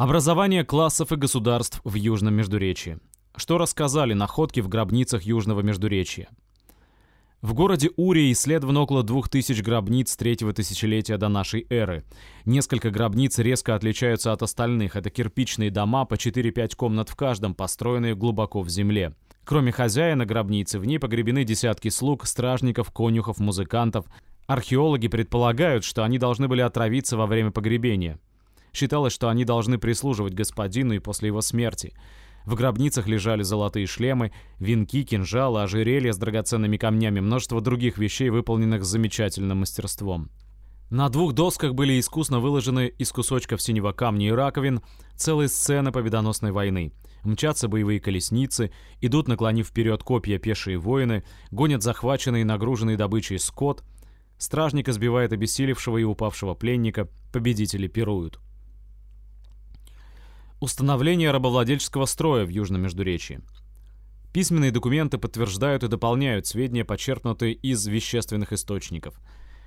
Образование классов и государств в Южном Междуречии. Что рассказали находки в гробницах Южного Междуречия? В городе Уре исследовано около 2000 гробниц третьего тысячелетия до нашей эры. Несколько гробниц резко отличаются от остальных. Это кирпичные дома по 4-5 комнат в каждом, построенные глубоко в земле. Кроме хозяина гробницы, в ней погребены десятки слуг, стражников, конюхов, музыкантов. Археологи предполагают, что они должны были отравиться во время погребения. Считалось, что они должны прислуживать господину и после его смерти. В гробницах лежали золотые шлемы, венки, кинжалы, ожерелья с драгоценными камнями, множество других вещей, выполненных с замечательным мастерством. На двух досках были искусно выложены из кусочков синего камня и раковин целые сцены победоносной войны. Мчатся боевые колесницы, идут, наклонив вперед копья пешие воины, гонят захваченный и нагруженный добычей скот. Стражник избивает обессилевшего и упавшего пленника, победители пируют. Установление рабовладельческого строя в Южном Междуречии. Письменные документы подтверждают и дополняют сведения, почерпнутые из вещественных источников.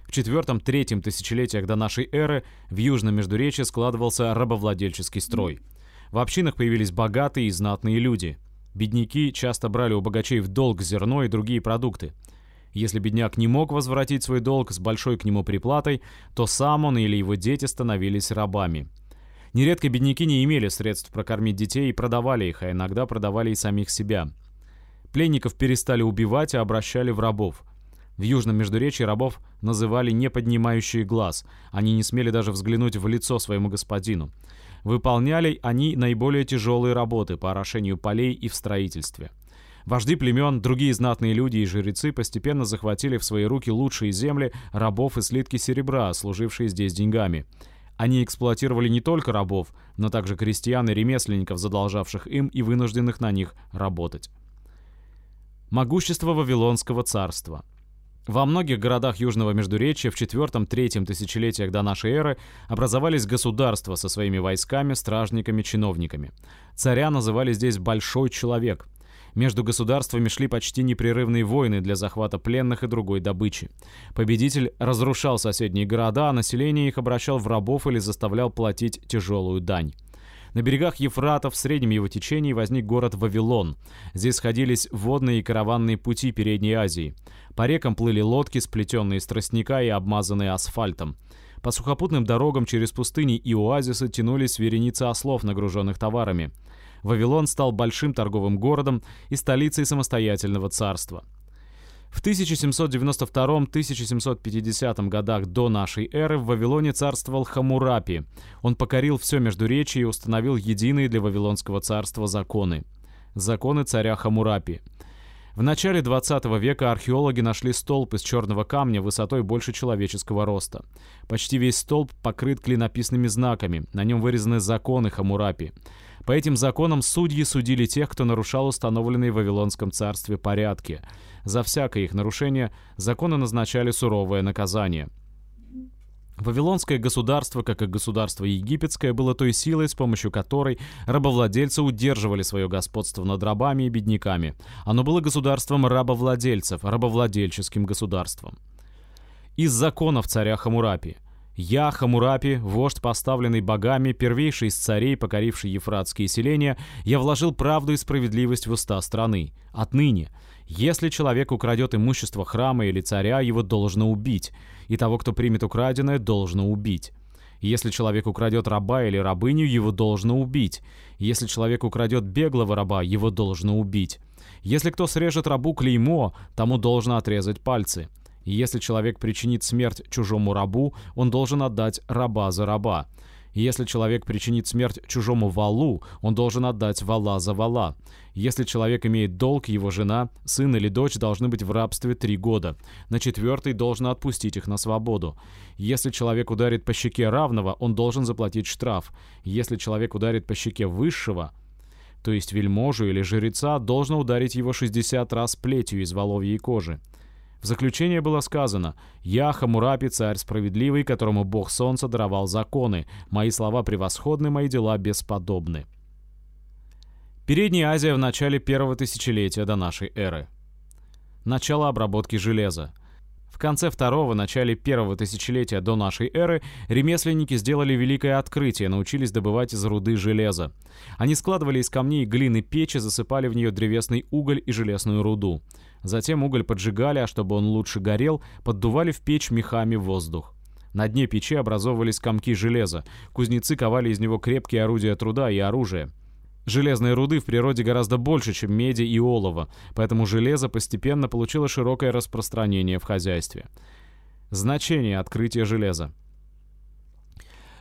В четвертом-третьем тысячелетиях до нашей эры в Южном Междуречии складывался рабовладельческий строй. В общинах появились богатые и знатные люди. Бедняки часто брали у богачей в долг зерно и другие продукты. Если бедняк не мог возвратить свой долг с большой к нему приплатой, то сам он или его дети становились рабами – Нередко бедняки не имели средств прокормить детей и продавали их, а иногда продавали и самих себя. Пленников перестали убивать, а обращали в рабов. В Южном Междуречии рабов называли «не поднимающие глаз». Они не смели даже взглянуть в лицо своему господину. Выполняли они наиболее тяжелые работы по орошению полей и в строительстве. Вожди племен, другие знатные люди и жрецы постепенно захватили в свои руки лучшие земли рабов и слитки серебра, служившие здесь деньгами – они эксплуатировали не только рабов, но также крестьян и ремесленников, задолжавших им и вынужденных на них работать. Могущество Вавилонского царства Во многих городах Южного Междуречия в IV-III тысячелетиях до нашей эры образовались государства со своими войсками, стражниками, чиновниками. Царя называли здесь «большой человек», между государствами шли почти непрерывные войны для захвата пленных и другой добычи. Победитель разрушал соседние города, а население их обращал в рабов или заставлял платить тяжелую дань. На берегах Ефрата в среднем его течении возник город Вавилон. Здесь сходились водные и караванные пути Передней Азии. По рекам плыли лодки, сплетенные из тростника и обмазанные асфальтом. По сухопутным дорогам через пустыни и оазисы тянулись вереницы ослов, нагруженных товарами. Вавилон стал большим торговым городом и столицей самостоятельного царства. В 1792-1750 годах до нашей эры в Вавилоне царствовал Хамурапи. Он покорил все Междуречие и установил единые для Вавилонского царства законы. Законы царя Хамурапи. В начале 20 века археологи нашли столб из черного камня высотой больше человеческого роста. Почти весь столб покрыт клинописными знаками, на нем вырезаны законы Хамурапи. По этим законам судьи судили тех, кто нарушал установленные в Вавилонском царстве порядки. За всякое их нарушение законы назначали суровое наказание. Вавилонское государство, как и государство египетское, было той силой, с помощью которой рабовладельцы удерживали свое господство над рабами и бедняками. Оно было государством рабовладельцев, рабовладельческим государством. Из законов царя Хамурапи. Я, Хамурапи, вождь, поставленный богами, первейший из царей, покоривший ефратские селения, я вложил правду и справедливость в уста страны. Отныне, если человек украдет имущество храма или царя, его должно убить, и того, кто примет украденное, должно убить. Если человек украдет раба или рабыню, его должно убить. Если человек украдет беглого раба, его должно убить. Если кто срежет рабу клеймо, тому должно отрезать пальцы. Если человек причинит смерть чужому рабу, он должен отдать раба за раба. Если человек причинит смерть чужому валу, он должен отдать вала за вала. Если человек имеет долг, его жена, сын или дочь должны быть в рабстве три года. На четвертый должен отпустить их на свободу. Если человек ударит по щеке равного, он должен заплатить штраф. Если человек ударит по щеке высшего, то есть вельможу или жреца, должно ударить его 60 раз плетью из воловьей кожи. В заключение было сказано «Я, Хамурапи, царь справедливый, которому Бог Солнца даровал законы. Мои слова превосходны, мои дела бесподобны». Передняя Азия в начале первого тысячелетия до нашей эры. Начало обработки железа. В конце второго, начале первого тысячелетия до нашей эры ремесленники сделали великое открытие, научились добывать из руды железо. Они складывали из камней глины печи, засыпали в нее древесный уголь и железную руду. Затем уголь поджигали, а чтобы он лучше горел, поддували в печь мехами воздух. На дне печи образовывались комки железа. Кузнецы ковали из него крепкие орудия труда и оружие. Железной руды в природе гораздо больше, чем меди и олова, поэтому железо постепенно получило широкое распространение в хозяйстве. Значение открытия железа.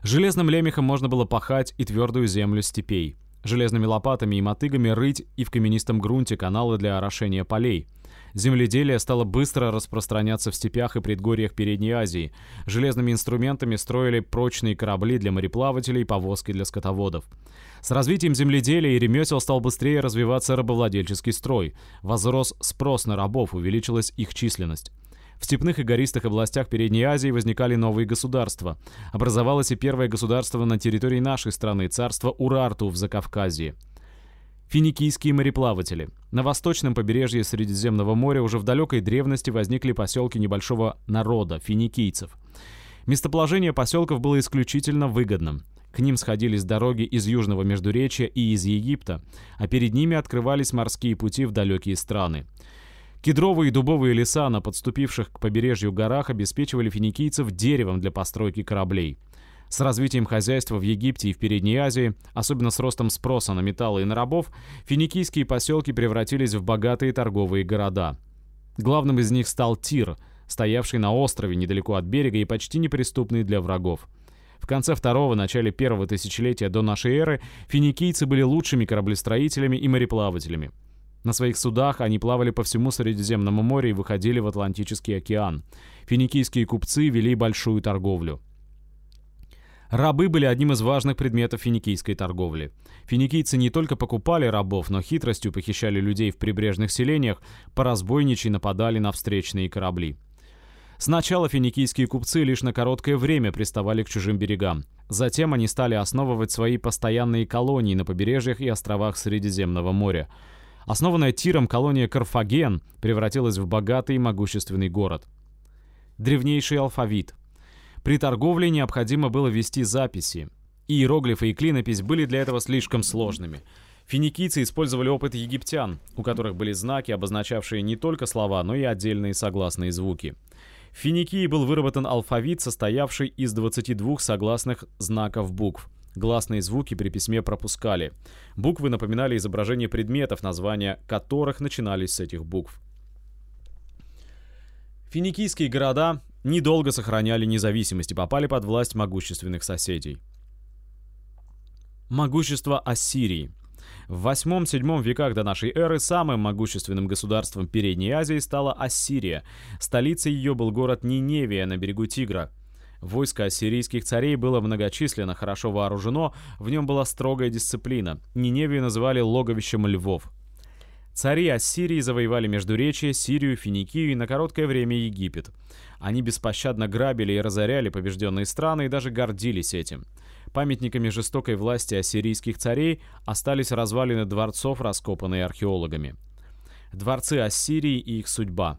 Железным лемехом можно было пахать и твердую землю степей. Железными лопатами и мотыгами рыть и в каменистом грунте каналы для орошения полей – Земледелие стало быстро распространяться в степях и предгорьях Передней Азии. Железными инструментами строили прочные корабли для мореплавателей и повозки для скотоводов. С развитием земледелия и ремесел стал быстрее развиваться рабовладельческий строй. Возрос спрос на рабов, увеличилась их численность. В степных и гористых областях Передней Азии возникали новые государства. Образовалось и первое государство на территории нашей страны – царство Урарту в Закавказье. Финикийские мореплаватели. На восточном побережье Средиземного моря уже в далекой древности возникли поселки небольшого народа – финикийцев. Местоположение поселков было исключительно выгодным. К ним сходились дороги из Южного Междуречия и из Египта, а перед ними открывались морские пути в далекие страны. Кедровые и дубовые леса на подступивших к побережью горах обеспечивали финикийцев деревом для постройки кораблей – с развитием хозяйства в Египте и в Передней Азии, особенно с ростом спроса на металлы и на рабов, финикийские поселки превратились в богатые торговые города. Главным из них стал Тир, стоявший на острове недалеко от берега и почти неприступный для врагов. В конце второго, начале первого тысячелетия до нашей эры финикийцы были лучшими кораблестроителями и мореплавателями. На своих судах они плавали по всему Средиземному морю и выходили в Атлантический океан. Финикийские купцы вели большую торговлю. Рабы были одним из важных предметов финикийской торговли. Финикийцы не только покупали рабов, но хитростью похищали людей в прибрежных селениях, по разбойничьи нападали на встречные корабли. Сначала финикийские купцы лишь на короткое время приставали к чужим берегам. Затем они стали основывать свои постоянные колонии на побережьях и островах Средиземного моря. Основанная Тиром колония Карфаген превратилась в богатый и могущественный город. Древнейший алфавит – при торговле необходимо было вести записи. Иероглифы и клинопись были для этого слишком сложными. Финикийцы использовали опыт египтян, у которых были знаки, обозначавшие не только слова, но и отдельные согласные звуки. В Финикии был выработан алфавит, состоявший из 22 согласных знаков букв. Гласные звуки при письме пропускали. Буквы напоминали изображение предметов, названия которых начинались с этих букв. Финикийские города недолго сохраняли независимость и попали под власть могущественных соседей. Могущество Ассирии. В 8-7 веках до нашей эры самым могущественным государством Передней Азии стала Ассирия. Столицей ее был город Ниневия на берегу Тигра. Войско ассирийских царей было многочисленно, хорошо вооружено, в нем была строгая дисциплина. Ниневию называли логовищем львов. Цари Ассирии завоевали Междуречие, Сирию, Финикию и на короткое время Египет. Они беспощадно грабили и разоряли побежденные страны и даже гордились этим. Памятниками жестокой власти ассирийских царей остались развалины дворцов, раскопанные археологами. Дворцы Ассирии и их судьба.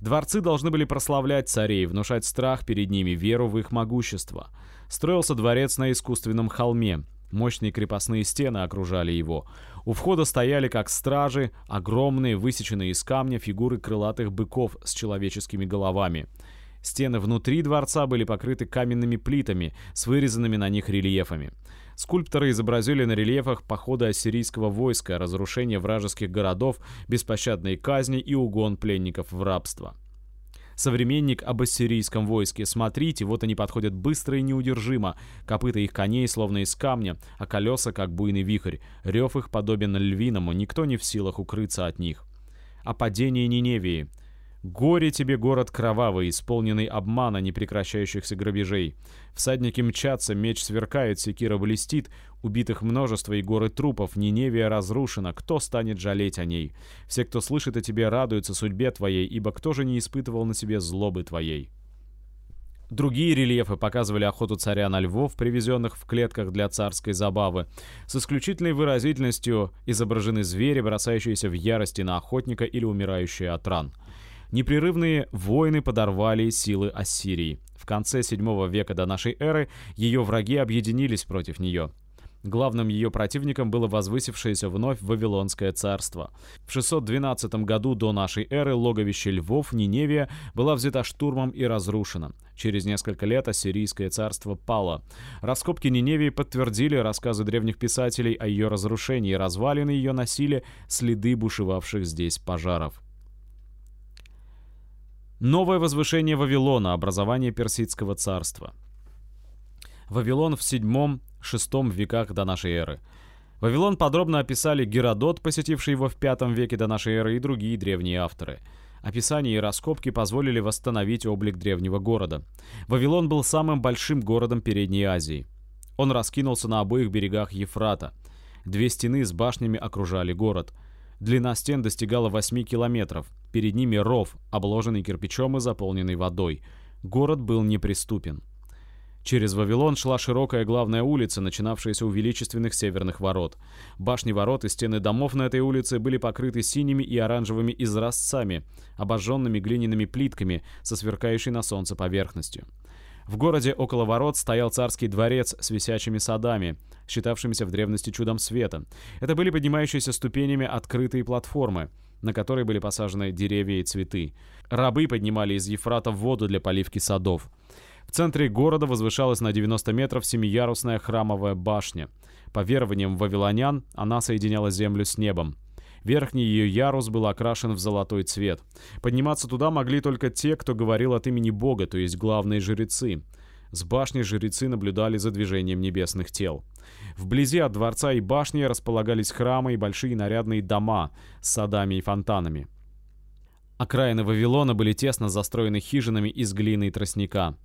Дворцы должны были прославлять царей, внушать страх перед ними, веру в их могущество. Строился дворец на искусственном холме. Мощные крепостные стены окружали его. У входа стояли, как стражи, огромные, высеченные из камня фигуры крылатых быков с человеческими головами. Стены внутри дворца были покрыты каменными плитами с вырезанными на них рельефами. Скульпторы изобразили на рельефах походы ассирийского войска, разрушение вражеских городов, беспощадные казни и угон пленников в рабство. Современник об ассирийском войске. Смотрите, вот они подходят быстро и неудержимо. Копыта их коней словно из камня, а колеса как буйный вихрь. Рев их подобен львиному, никто не в силах укрыться от них. О падении Ниневии. Горе тебе, город кровавый, исполненный обмана непрекращающихся грабежей. Всадники мчатся, меч сверкает, секира блестит, убитых множество и горы трупов, Ниневия разрушена, кто станет жалеть о ней? Все, кто слышит о тебе, радуются судьбе твоей, ибо кто же не испытывал на себе злобы твоей?» Другие рельефы показывали охоту царя на львов, привезенных в клетках для царской забавы. С исключительной выразительностью изображены звери, бросающиеся в ярости на охотника или умирающие от ран. Непрерывные войны подорвали силы Ассирии. В конце VII века до нашей эры ее враги объединились против нее. Главным ее противником было возвысившееся вновь Вавилонское царство. В 612 году до нашей эры логовище львов Ниневия была взята штурмом и разрушена. Через несколько лет Ассирийское царство пало. Раскопки Ниневии подтвердили рассказы древних писателей о ее разрушении, развалины ее носили следы бушевавших здесь пожаров. Новое возвышение Вавилона, образование Персидского царства. Вавилон в седьмом VI веках до нашей эры. Вавилон подробно описали Геродот, посетивший его в V веке до нашей эры, и другие древние авторы. Описание и раскопки позволили восстановить облик древнего города. Вавилон был самым большим городом Передней Азии. Он раскинулся на обоих берегах Ефрата. Две стены с башнями окружали город. Длина стен достигала 8 километров. Перед ними ров, обложенный кирпичом и заполненный водой. Город был неприступен. Через Вавилон шла широкая главная улица, начинавшаяся у величественных северных ворот. Башни ворот и стены домов на этой улице были покрыты синими и оранжевыми изразцами, обожженными глиняными плитками со сверкающей на солнце поверхностью. В городе около ворот стоял царский дворец с висячими садами, считавшимися в древности чудом света. Это были поднимающиеся ступенями открытые платформы, на которые были посажены деревья и цветы. Рабы поднимали из Ефрата воду для поливки садов. В центре города возвышалась на 90 метров семиярусная храмовая башня. По верованиям вавилонян, она соединяла землю с небом. Верхний ее ярус был окрашен в золотой цвет. Подниматься туда могли только те, кто говорил от имени Бога, то есть главные жрецы. С башни жрецы наблюдали за движением небесных тел. Вблизи от дворца и башни располагались храмы и большие нарядные дома с садами и фонтанами. Окраины Вавилона были тесно застроены хижинами из глины и тростника.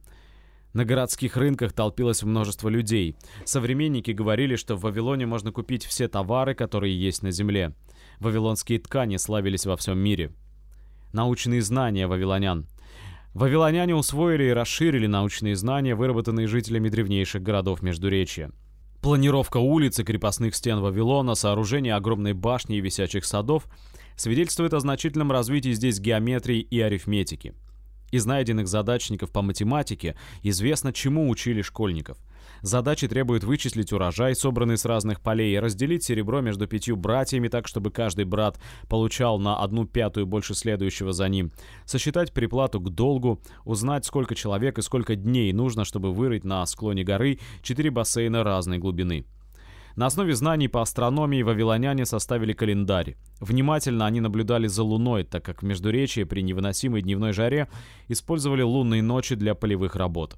На городских рынках толпилось множество людей. Современники говорили, что в Вавилоне можно купить все товары, которые есть на земле. Вавилонские ткани славились во всем мире. Научные знания вавилонян. Вавилоняне усвоили и расширили научные знания, выработанные жителями древнейших городов Междуречья. Планировка улиц и крепостных стен Вавилона, сооружение огромной башни и висячих садов свидетельствует о значительном развитии здесь геометрии и арифметики. Из найденных задачников по математике известно, чему учили школьников. Задачи требуют вычислить урожай, собранный с разных полей, разделить серебро между пятью братьями так, чтобы каждый брат получал на одну пятую больше следующего за ним, сосчитать приплату к долгу, узнать, сколько человек и сколько дней нужно, чтобы вырыть на склоне горы четыре бассейна разной глубины. На основе знаний по астрономии вавилоняне составили календарь. Внимательно они наблюдали за Луной, так как в Междуречии при невыносимой дневной жаре использовали лунные ночи для полевых работ.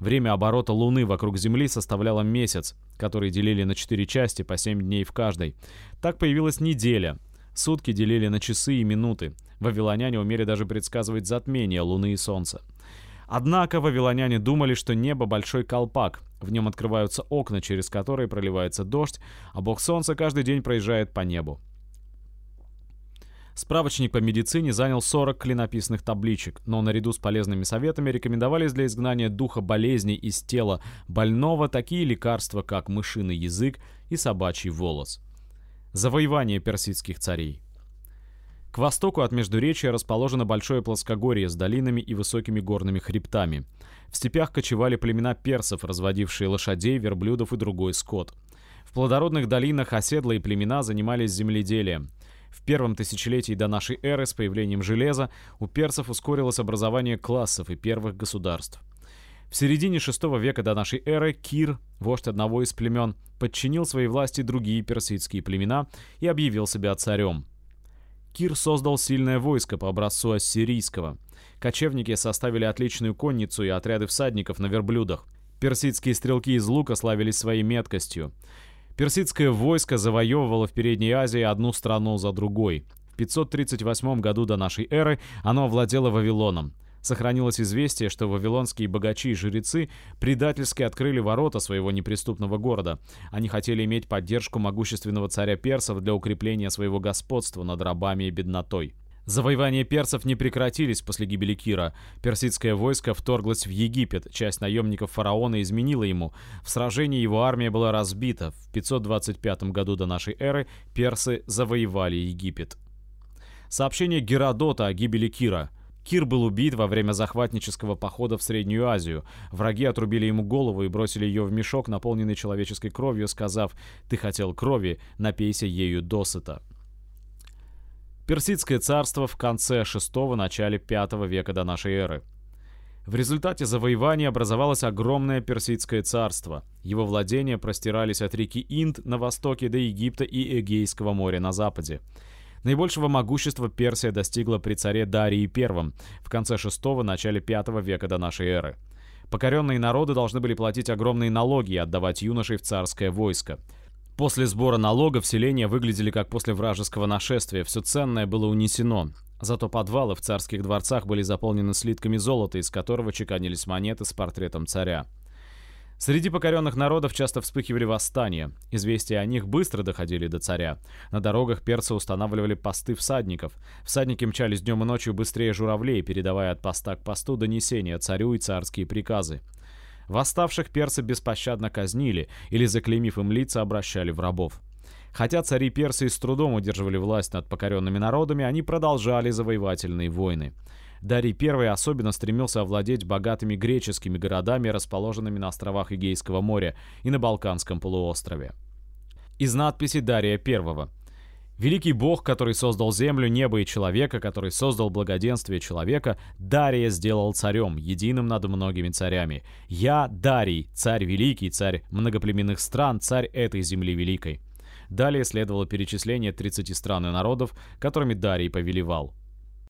Время оборота Луны вокруг Земли составляло месяц, который делили на четыре части по 7 дней в каждой. Так появилась неделя. Сутки делили на часы и минуты. Вавилоняне умели даже предсказывать затмение Луны и Солнца. Однако вавилоняне думали, что небо — большой колпак. В нем открываются окна, через которые проливается дождь, а бог солнца каждый день проезжает по небу. Справочник по медицине занял 40 клинописных табличек, но наряду с полезными советами рекомендовались для изгнания духа болезней из тела больного такие лекарства, как мышиный язык и собачий волос. Завоевание персидских царей. К востоку от Междуречия расположено большое плоскогорье с долинами и высокими горными хребтами. В степях кочевали племена персов, разводившие лошадей, верблюдов и другой скот. В плодородных долинах оседлые племена занимались земледелием. В первом тысячелетии до нашей эры с появлением железа у персов ускорилось образование классов и первых государств. В середине VI века до нашей эры Кир, вождь одного из племен, подчинил своей власти другие персидские племена и объявил себя царем. Кир создал сильное войско по образцу ассирийского. Кочевники составили отличную конницу и отряды всадников на верблюдах. Персидские стрелки из лука славились своей меткостью. Персидское войско завоевывало в Передней Азии одну страну за другой. В 538 году до нашей эры оно овладело Вавилоном. Сохранилось известие, что вавилонские богачи и жрецы предательски открыли ворота своего неприступного города. Они хотели иметь поддержку могущественного царя персов для укрепления своего господства над рабами и беднотой. Завоевания персов не прекратились после гибели Кира. Персидское войско вторглось в Египет, часть наемников фараона изменила ему. В сражении его армия была разбита. В 525 году до нашей эры персы завоевали Египет. Сообщение Геродота о гибели Кира – Кир был убит во время захватнического похода в Среднюю Азию. Враги отрубили ему голову и бросили ее в мешок, наполненный человеческой кровью, сказав «Ты хотел крови, напейся ею досыта». Персидское царство в конце VI – начале V века до нашей эры. В результате завоевания образовалось огромное Персидское царство. Его владения простирались от реки Инд на востоке до Египта и Эгейского моря на западе. Наибольшего могущества Персия достигла при царе Дарии I в конце VI – начале V века до нашей эры. Покоренные народы должны были платить огромные налоги и отдавать юношей в царское войско. После сбора налогов селения выглядели как после вражеского нашествия, все ценное было унесено. Зато подвалы в царских дворцах были заполнены слитками золота, из которого чеканились монеты с портретом царя. Среди покоренных народов часто вспыхивали восстания. Известия о них быстро доходили до царя. На дорогах перцы устанавливали посты всадников. Всадники мчались днем и ночью быстрее журавлей, передавая от поста к посту донесения царю и царские приказы. Восставших перцы беспощадно казнили или, заклеймив им лица, обращали в рабов. Хотя цари Персии с трудом удерживали власть над покоренными народами, они продолжали завоевательные войны. Дарий I особенно стремился овладеть богатыми греческими городами, расположенными на островах Эгейского моря и на Балканском полуострове. Из надписи Дария I. Великий Бог, который создал землю, небо и человека, который создал благоденствие человека, Дария сделал царем, единым над многими царями. Я Дарий, царь великий, царь многоплеменных стран, царь этой земли великой. Далее следовало перечисление 30 стран и народов, которыми Дарий повелевал.